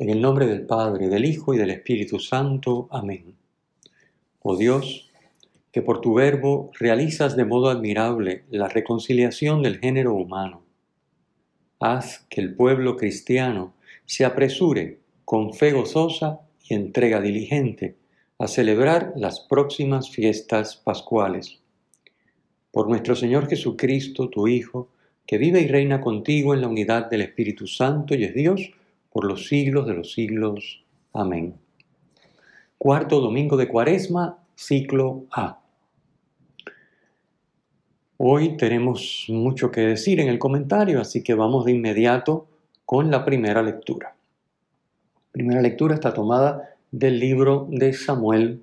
En el nombre del Padre, del Hijo y del Espíritu Santo. Amén. Oh Dios, que por tu verbo realizas de modo admirable la reconciliación del género humano, haz que el pueblo cristiano se apresure con fe gozosa y entrega diligente a celebrar las próximas fiestas pascuales. Por nuestro Señor Jesucristo, tu Hijo, que vive y reina contigo en la unidad del Espíritu Santo y es Dios, por los siglos de los siglos. Amén. Cuarto domingo de Cuaresma, ciclo A. Hoy tenemos mucho que decir en el comentario, así que vamos de inmediato con la primera lectura. La primera lectura está tomada del libro de Samuel.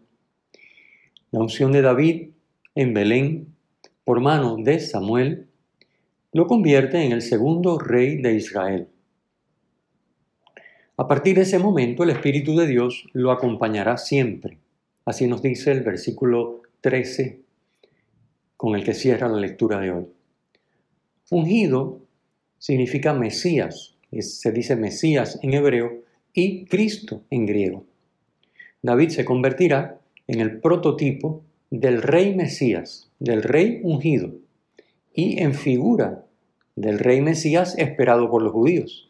La unción de David en Belén por mano de Samuel lo convierte en el segundo rey de Israel. A partir de ese momento el Espíritu de Dios lo acompañará siempre. Así nos dice el versículo 13 con el que cierra la lectura de hoy. Ungido significa Mesías, se dice Mesías en hebreo y Cristo en griego. David se convertirá en el prototipo del rey Mesías, del rey ungido, y en figura del rey Mesías esperado por los judíos.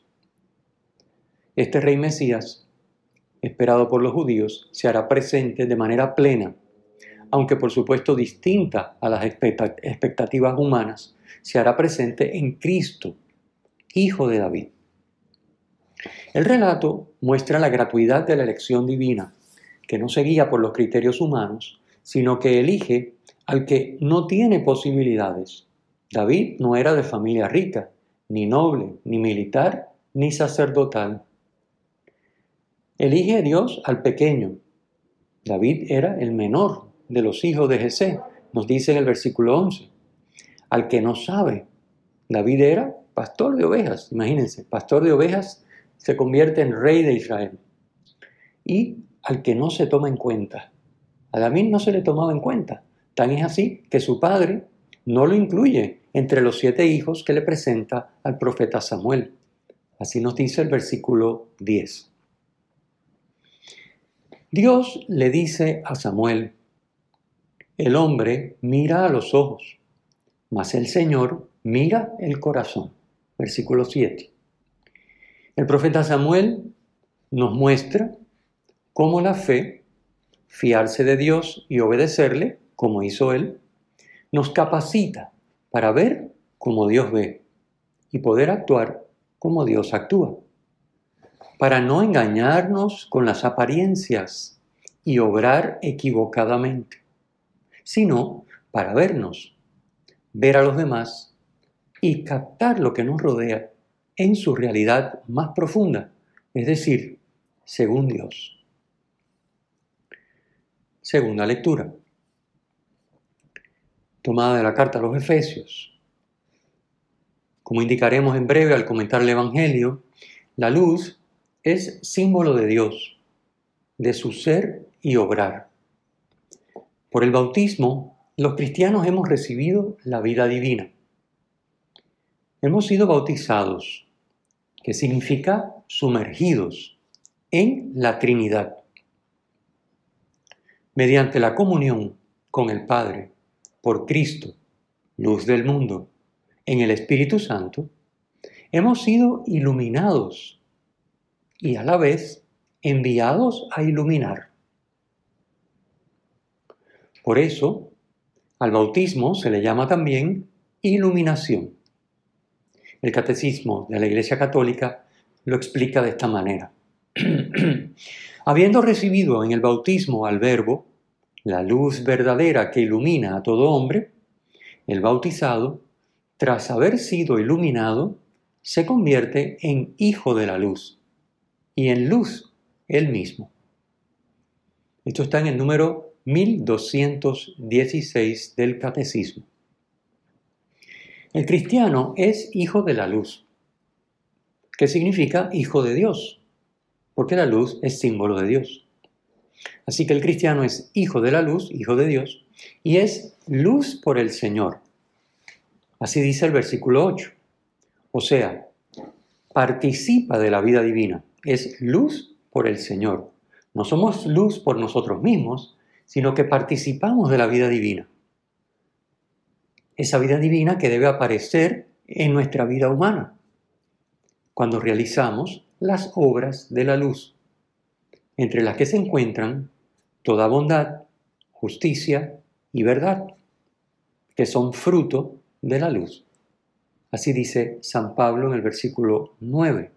Este rey Mesías, esperado por los judíos, se hará presente de manera plena, aunque por supuesto distinta a las expectativas humanas, se hará presente en Cristo, Hijo de David. El relato muestra la gratuidad de la elección divina, que no se guía por los criterios humanos, sino que elige al que no tiene posibilidades. David no era de familia rica, ni noble, ni militar, ni sacerdotal. Elige Dios al pequeño. David era el menor de los hijos de Jesé, nos dice en el versículo 11. Al que no sabe, David era pastor de ovejas, imagínense, pastor de ovejas se convierte en rey de Israel. Y al que no se toma en cuenta, a David no se le tomaba en cuenta. Tan es así que su padre no lo incluye entre los siete hijos que le presenta al profeta Samuel. Así nos dice el versículo 10. Dios le dice a Samuel, el hombre mira a los ojos, mas el Señor mira el corazón. Versículo 7. El profeta Samuel nos muestra cómo la fe, fiarse de Dios y obedecerle, como hizo él, nos capacita para ver como Dios ve y poder actuar como Dios actúa para no engañarnos con las apariencias y obrar equivocadamente, sino para vernos, ver a los demás y captar lo que nos rodea en su realidad más profunda, es decir, según Dios. Segunda lectura. Tomada de la carta a los Efesios. Como indicaremos en breve al comentar el Evangelio, la luz es símbolo de Dios, de su ser y obrar. Por el bautismo, los cristianos hemos recibido la vida divina. Hemos sido bautizados, que significa sumergidos en la Trinidad. Mediante la comunión con el Padre, por Cristo, luz del mundo, en el Espíritu Santo, hemos sido iluminados y a la vez enviados a iluminar. Por eso, al bautismo se le llama también iluminación. El catecismo de la Iglesia Católica lo explica de esta manera. Habiendo recibido en el bautismo al Verbo, la luz verdadera que ilumina a todo hombre, el bautizado, tras haber sido iluminado, se convierte en hijo de la luz y en luz él mismo. Esto está en el número 1216 del Catecismo. El cristiano es hijo de la luz, que significa hijo de Dios, porque la luz es símbolo de Dios. Así que el cristiano es hijo de la luz, hijo de Dios, y es luz por el Señor. Así dice el versículo 8. O sea, participa de la vida divina, es luz por el Señor. No somos luz por nosotros mismos, sino que participamos de la vida divina. Esa vida divina que debe aparecer en nuestra vida humana, cuando realizamos las obras de la luz, entre las que se encuentran toda bondad, justicia y verdad, que son fruto de la luz. Así dice San Pablo en el versículo 9.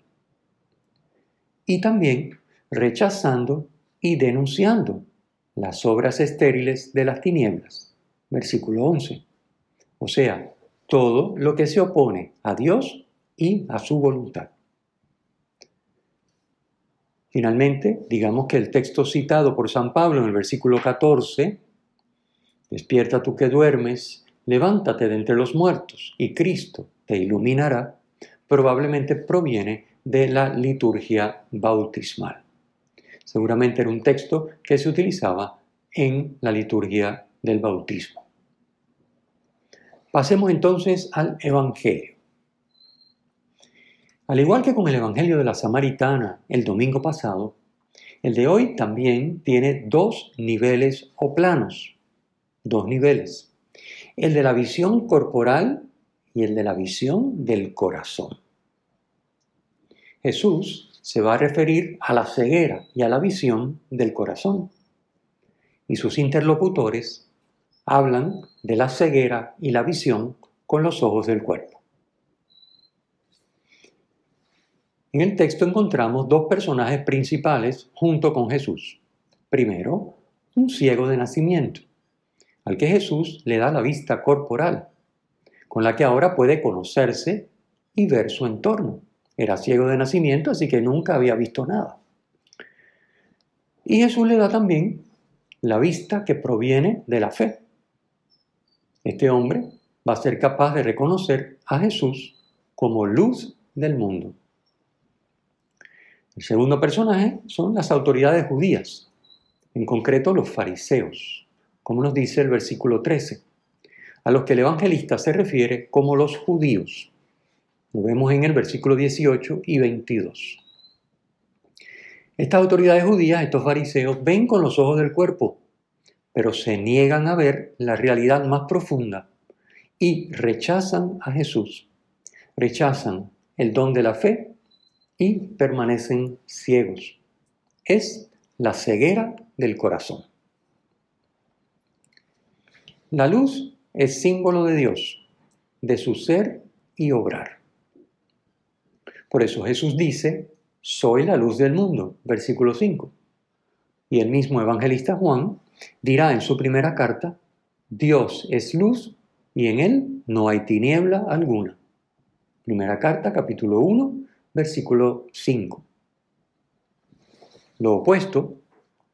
Y también rechazando y denunciando las obras estériles de las tinieblas. Versículo 11. O sea, todo lo que se opone a Dios y a su voluntad. Finalmente, digamos que el texto citado por San Pablo en el versículo 14, despierta tú que duermes, levántate de entre los muertos y Cristo te iluminará, probablemente proviene de la liturgia bautismal. Seguramente era un texto que se utilizaba en la liturgia del bautismo. Pasemos entonces al Evangelio. Al igual que con el Evangelio de la Samaritana el domingo pasado, el de hoy también tiene dos niveles o planos. Dos niveles. El de la visión corporal y el de la visión del corazón. Jesús se va a referir a la ceguera y a la visión del corazón. Y sus interlocutores hablan de la ceguera y la visión con los ojos del cuerpo. En el texto encontramos dos personajes principales junto con Jesús. Primero, un ciego de nacimiento, al que Jesús le da la vista corporal, con la que ahora puede conocerse y ver su entorno. Era ciego de nacimiento, así que nunca había visto nada. Y Jesús le da también la vista que proviene de la fe. Este hombre va a ser capaz de reconocer a Jesús como luz del mundo. El segundo personaje son las autoridades judías, en concreto los fariseos, como nos dice el versículo 13, a los que el evangelista se refiere como los judíos. Lo vemos en el versículo 18 y 22. Estas autoridades judías, estos fariseos, ven con los ojos del cuerpo, pero se niegan a ver la realidad más profunda y rechazan a Jesús, rechazan el don de la fe y permanecen ciegos. Es la ceguera del corazón. La luz es símbolo de Dios, de su ser y obrar. Por eso Jesús dice, soy la luz del mundo, versículo 5. Y el mismo evangelista Juan dirá en su primera carta, Dios es luz y en él no hay tiniebla alguna. Primera carta, capítulo 1, versículo 5. Lo opuesto,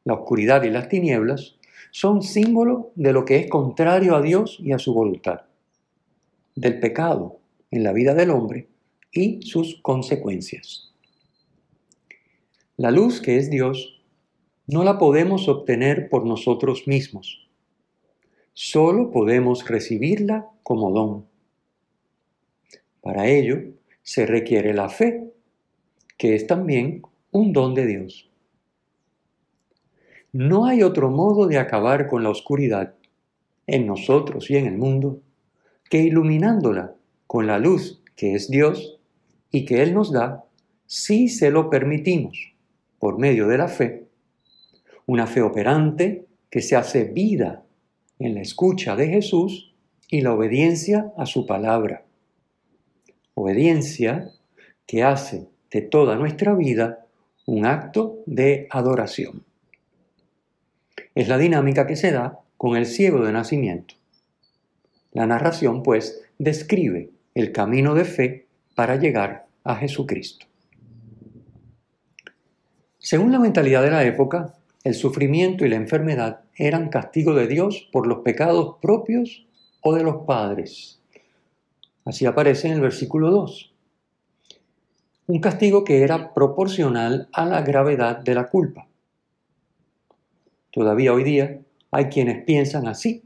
la oscuridad y las tinieblas, son símbolo de lo que es contrario a Dios y a su voluntad, del pecado en la vida del hombre y sus consecuencias. La luz que es Dios no la podemos obtener por nosotros mismos, solo podemos recibirla como don. Para ello, se requiere la fe, que es también un don de Dios. No hay otro modo de acabar con la oscuridad en nosotros y en el mundo que iluminándola con la luz que es Dios y que Él nos da si se lo permitimos por medio de la fe, una fe operante que se hace vida en la escucha de Jesús y la obediencia a su palabra obediencia que hace de toda nuestra vida un acto de adoración. Es la dinámica que se da con el ciego de nacimiento. La narración, pues, describe el camino de fe para llegar a Jesucristo. Según la mentalidad de la época, el sufrimiento y la enfermedad eran castigo de Dios por los pecados propios o de los padres. Así aparece en el versículo 2. Un castigo que era proporcional a la gravedad de la culpa. Todavía hoy día hay quienes piensan así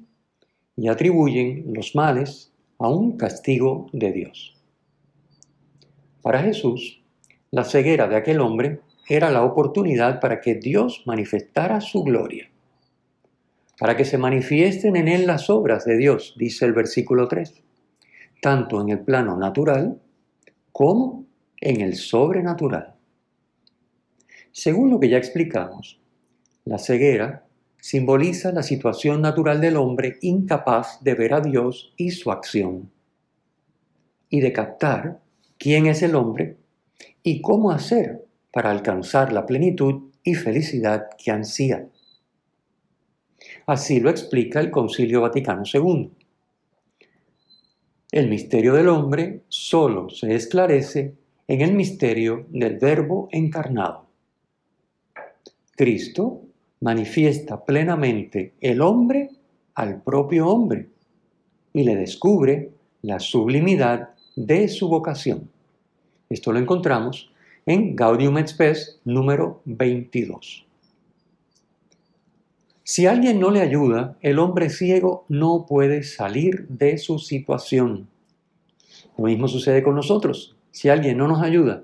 y atribuyen los males a un castigo de Dios. Para Jesús, la ceguera de aquel hombre era la oportunidad para que Dios manifestara su gloria, para que se manifiesten en él las obras de Dios, dice el versículo 3, tanto en el plano natural como en el sobrenatural. Según lo que ya explicamos, la ceguera simboliza la situación natural del hombre incapaz de ver a Dios y su acción, y de captar quién es el hombre y cómo hacer para alcanzar la plenitud y felicidad que ansía. Así lo explica el Concilio Vaticano II. El misterio del hombre solo se esclarece en el misterio del Verbo encarnado. Cristo manifiesta plenamente el hombre al propio hombre y le descubre la sublimidad de su vocación. Esto lo encontramos en Gaudium et Spes número 22. Si alguien no le ayuda, el hombre ciego no puede salir de su situación. Lo mismo sucede con nosotros. Si alguien no nos ayuda,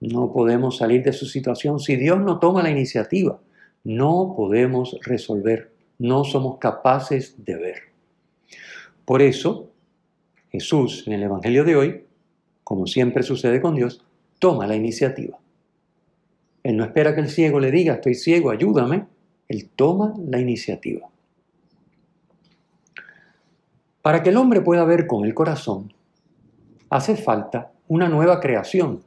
no podemos salir de su situación. Si Dios no toma la iniciativa, no podemos resolver, no somos capaces de ver. Por eso, Jesús en el Evangelio de hoy, como siempre sucede con Dios, toma la iniciativa. Él no espera que el ciego le diga, estoy ciego, ayúdame. Él toma la iniciativa. Para que el hombre pueda ver con el corazón, hace falta una nueva creación,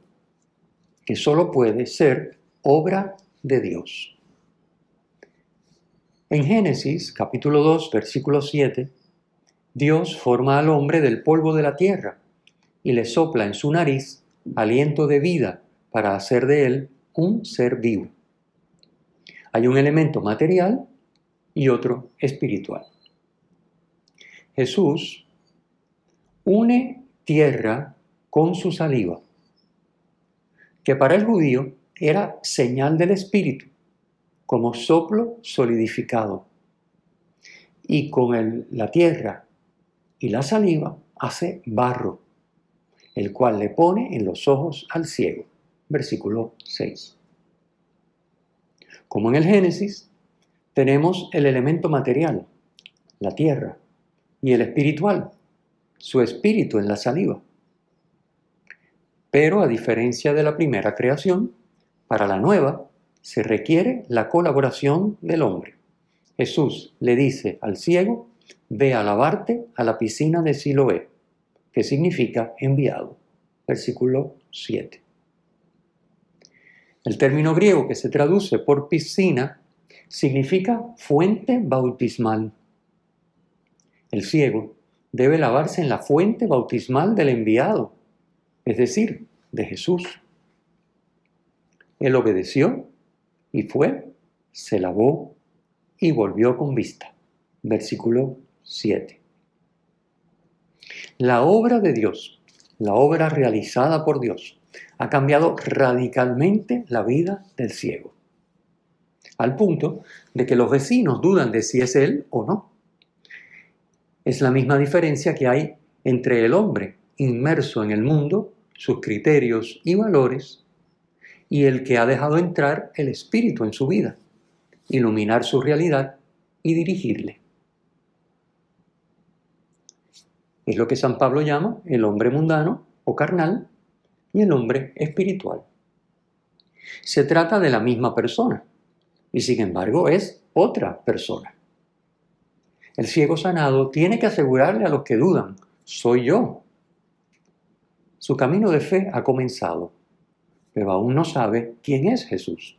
que solo puede ser obra de Dios. En Génesis capítulo 2, versículo 7, Dios forma al hombre del polvo de la tierra y le sopla en su nariz aliento de vida para hacer de él un ser vivo. Hay un elemento material y otro espiritual. Jesús une tierra con su saliva, que para el judío era señal del espíritu como soplo solidificado. Y con la tierra y la saliva hace barro, el cual le pone en los ojos al ciego. Versículo 6. Como en el Génesis, tenemos el elemento material, la tierra, y el espiritual, su espíritu en la saliva. Pero a diferencia de la primera creación, para la nueva se requiere la colaboración del hombre. Jesús le dice al ciego, ve a lavarte a la piscina de Siloé, que significa enviado. Versículo 7. El término griego que se traduce por piscina significa fuente bautismal. El ciego debe lavarse en la fuente bautismal del enviado, es decir, de Jesús. Él obedeció y fue, se lavó y volvió con vista. Versículo 7. La obra de Dios, la obra realizada por Dios, ha cambiado radicalmente la vida del ciego, al punto de que los vecinos dudan de si es él o no. Es la misma diferencia que hay entre el hombre inmerso en el mundo, sus criterios y valores, y el que ha dejado entrar el Espíritu en su vida, iluminar su realidad y dirigirle. Es lo que San Pablo llama el hombre mundano o carnal y el hombre espiritual. Se trata de la misma persona y sin embargo es otra persona. El ciego sanado tiene que asegurarle a los que dudan, soy yo. Su camino de fe ha comenzado pero aún no sabe quién es Jesús.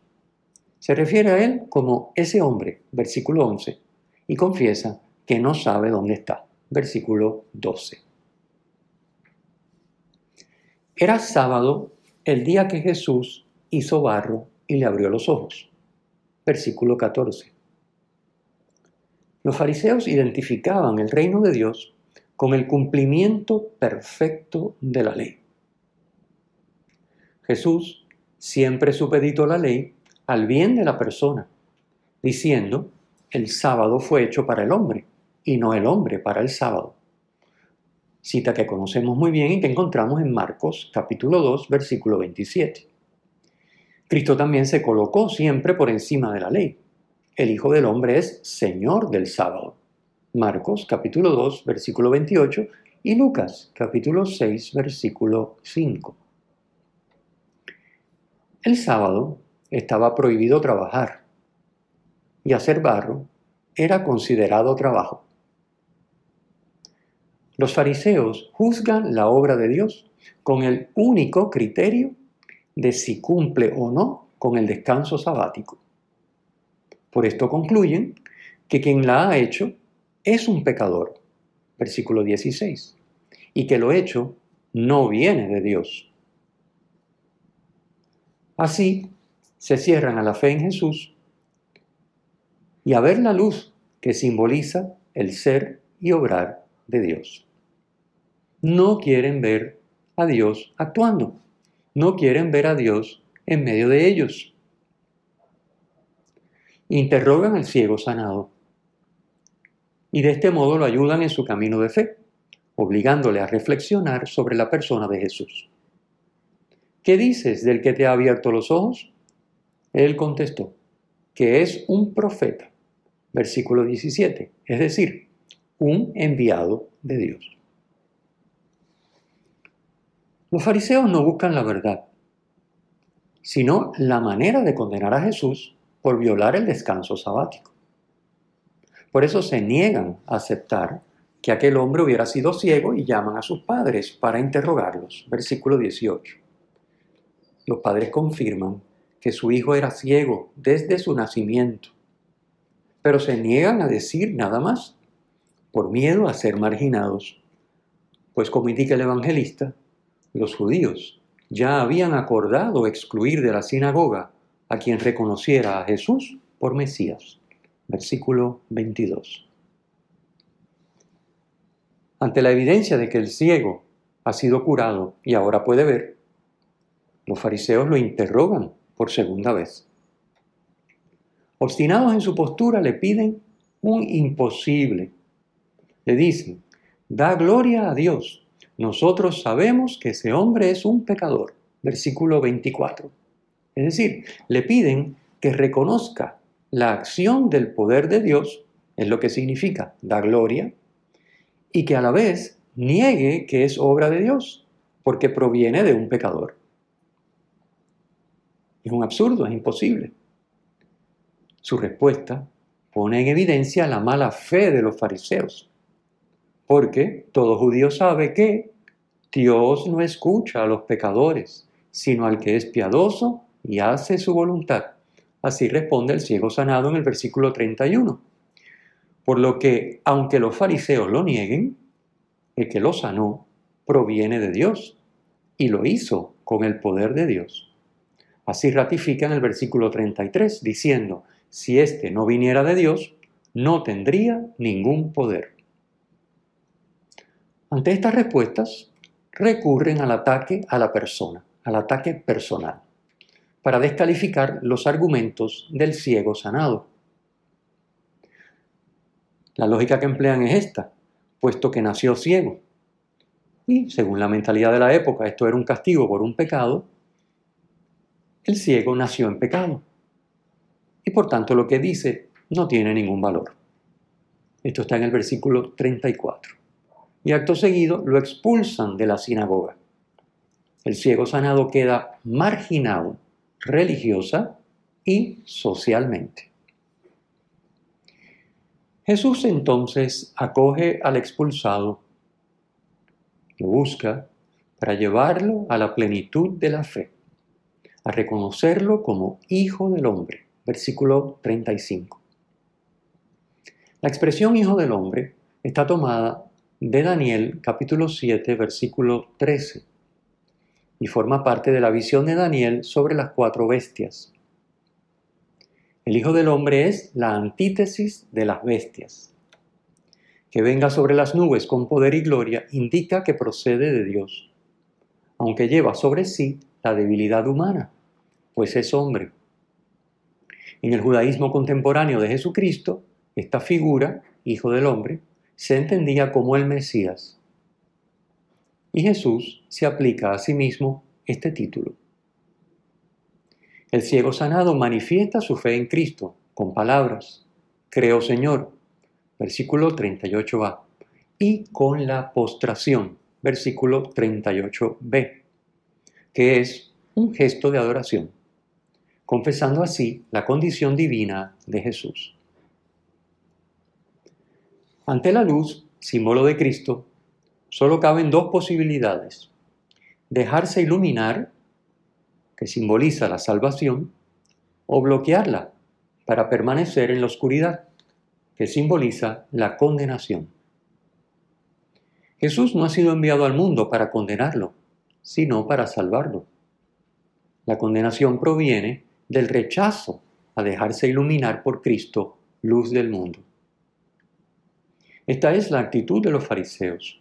Se refiere a él como ese hombre, versículo 11, y confiesa que no sabe dónde está, versículo 12. Era sábado el día que Jesús hizo barro y le abrió los ojos. versículo 14. Los fariseos identificaban el reino de Dios con el cumplimiento perfecto de la ley. Jesús siempre supeditó la ley al bien de la persona, diciendo, el sábado fue hecho para el hombre y no el hombre para el sábado. Cita que conocemos muy bien y que encontramos en Marcos capítulo 2 versículo 27. Cristo también se colocó siempre por encima de la ley. El Hijo del Hombre es Señor del sábado. Marcos capítulo 2 versículo 28 y Lucas capítulo 6 versículo 5. El sábado estaba prohibido trabajar y hacer barro era considerado trabajo. Los fariseos juzgan la obra de Dios con el único criterio de si cumple o no con el descanso sabático. Por esto concluyen que quien la ha hecho es un pecador, versículo 16, y que lo hecho no viene de Dios. Así se cierran a la fe en Jesús y a ver la luz que simboliza el ser y obrar de Dios. No quieren ver a Dios actuando, no quieren ver a Dios en medio de ellos. Interrogan al ciego sanado y de este modo lo ayudan en su camino de fe, obligándole a reflexionar sobre la persona de Jesús. ¿Qué dices del que te ha abierto los ojos? Él contestó, que es un profeta, versículo 17, es decir, un enviado de Dios. Los fariseos no buscan la verdad, sino la manera de condenar a Jesús por violar el descanso sabático. Por eso se niegan a aceptar que aquel hombre hubiera sido ciego y llaman a sus padres para interrogarlos. Versículo 18. Los padres confirman que su hijo era ciego desde su nacimiento, pero se niegan a decir nada más por miedo a ser marginados, pues como indica el evangelista, los judíos ya habían acordado excluir de la sinagoga a quien reconociera a Jesús por Mesías versículo 22. Ante la evidencia de que el ciego ha sido curado y ahora puede ver, los fariseos lo interrogan por segunda vez. Obstinados en su postura, le piden un imposible. Le dicen, da gloria a Dios. Nosotros sabemos que ese hombre es un pecador. Versículo 24. Es decir, le piden que reconozca la acción del poder de Dios es lo que significa da gloria y que a la vez niegue que es obra de Dios porque proviene de un pecador. Es un absurdo, es imposible. Su respuesta pone en evidencia la mala fe de los fariseos, porque todo judío sabe que Dios no escucha a los pecadores, sino al que es piadoso y hace su voluntad. Así responde el ciego sanado en el versículo 31. Por lo que, aunque los fariseos lo nieguen, el que lo sanó proviene de Dios y lo hizo con el poder de Dios. Así ratifica en el versículo 33, diciendo, si éste no viniera de Dios, no tendría ningún poder. Ante estas respuestas, recurren al ataque a la persona, al ataque personal para descalificar los argumentos del ciego sanado. La lógica que emplean es esta, puesto que nació ciego. Y según la mentalidad de la época, esto era un castigo por un pecado, el ciego nació en pecado. Y por tanto lo que dice no tiene ningún valor. Esto está en el versículo 34. Y acto seguido lo expulsan de la sinagoga. El ciego sanado queda marginado religiosa y socialmente. Jesús entonces acoge al expulsado, lo busca para llevarlo a la plenitud de la fe, a reconocerlo como hijo del hombre. Versículo 35. La expresión hijo del hombre está tomada de Daniel capítulo 7 versículo 13 y forma parte de la visión de Daniel sobre las cuatro bestias. El Hijo del Hombre es la antítesis de las bestias. Que venga sobre las nubes con poder y gloria indica que procede de Dios, aunque lleva sobre sí la debilidad humana, pues es hombre. En el judaísmo contemporáneo de Jesucristo, esta figura, Hijo del Hombre, se entendía como el Mesías. Y Jesús se aplica a sí mismo este título. El ciego sanado manifiesta su fe en Cristo con palabras, creo Señor, versículo 38a, y con la postración, versículo 38b, que es un gesto de adoración, confesando así la condición divina de Jesús. Ante la luz, símbolo de Cristo, solo caben dos posibilidades. Dejarse iluminar que simboliza la salvación, o bloquearla para permanecer en la oscuridad, que simboliza la condenación. Jesús no ha sido enviado al mundo para condenarlo, sino para salvarlo. La condenación proviene del rechazo a dejarse iluminar por Cristo, luz del mundo. Esta es la actitud de los fariseos,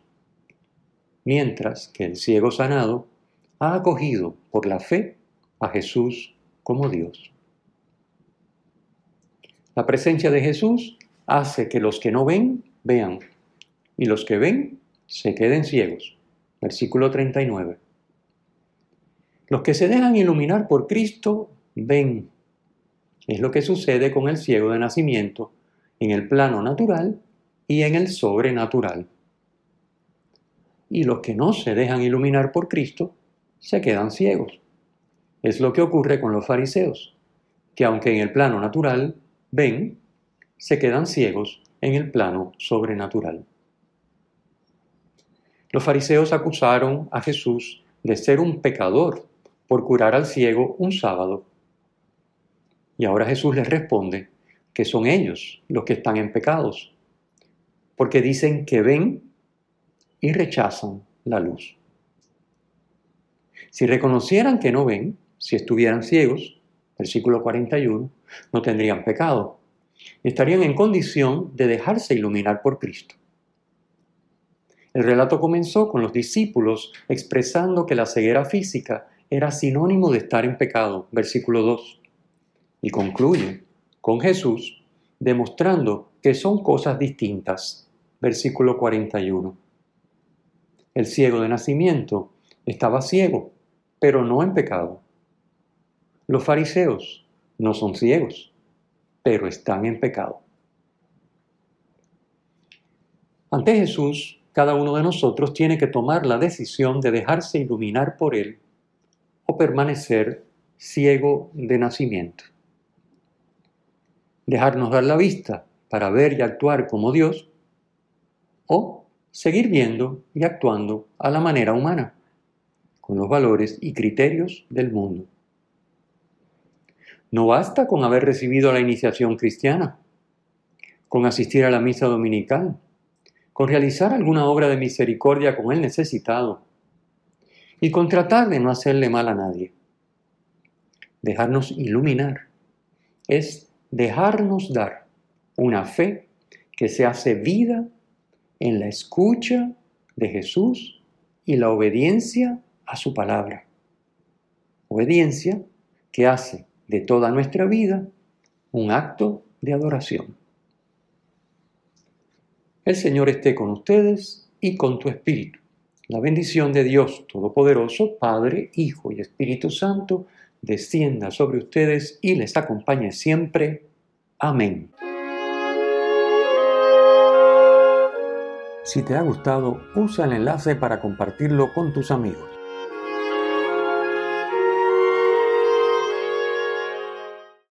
mientras que el ciego sanado ha acogido por la fe a Jesús como Dios. La presencia de Jesús hace que los que no ven, vean, y los que ven, se queden ciegos. Versículo 39. Los que se dejan iluminar por Cristo, ven. Es lo que sucede con el ciego de nacimiento en el plano natural y en el sobrenatural. Y los que no se dejan iluminar por Cristo, se quedan ciegos. Es lo que ocurre con los fariseos, que aunque en el plano natural ven, se quedan ciegos en el plano sobrenatural. Los fariseos acusaron a Jesús de ser un pecador por curar al ciego un sábado. Y ahora Jesús les responde que son ellos los que están en pecados, porque dicen que ven y rechazan la luz. Si reconocieran que no ven, si estuvieran ciegos, versículo 41, no tendrían pecado. Estarían en condición de dejarse iluminar por Cristo. El relato comenzó con los discípulos expresando que la ceguera física era sinónimo de estar en pecado, versículo 2, y concluye con Jesús demostrando que son cosas distintas, versículo 41. El ciego de nacimiento estaba ciego, pero no en pecado. Los fariseos no son ciegos, pero están en pecado. Ante Jesús, cada uno de nosotros tiene que tomar la decisión de dejarse iluminar por Él o permanecer ciego de nacimiento. Dejarnos dar la vista para ver y actuar como Dios o seguir viendo y actuando a la manera humana, con los valores y criterios del mundo. No basta con haber recibido la iniciación cristiana, con asistir a la misa dominical, con realizar alguna obra de misericordia con el necesitado y con tratar de no hacerle mal a nadie. Dejarnos iluminar es dejarnos dar una fe que se hace vida en la escucha de Jesús y la obediencia a su palabra. Obediencia que hace de toda nuestra vida un acto de adoración. El Señor esté con ustedes y con tu espíritu. La bendición de Dios Todopoderoso, Padre, Hijo y Espíritu Santo, descienda sobre ustedes y les acompañe siempre. Amén. Si te ha gustado, usa el enlace para compartirlo con tus amigos.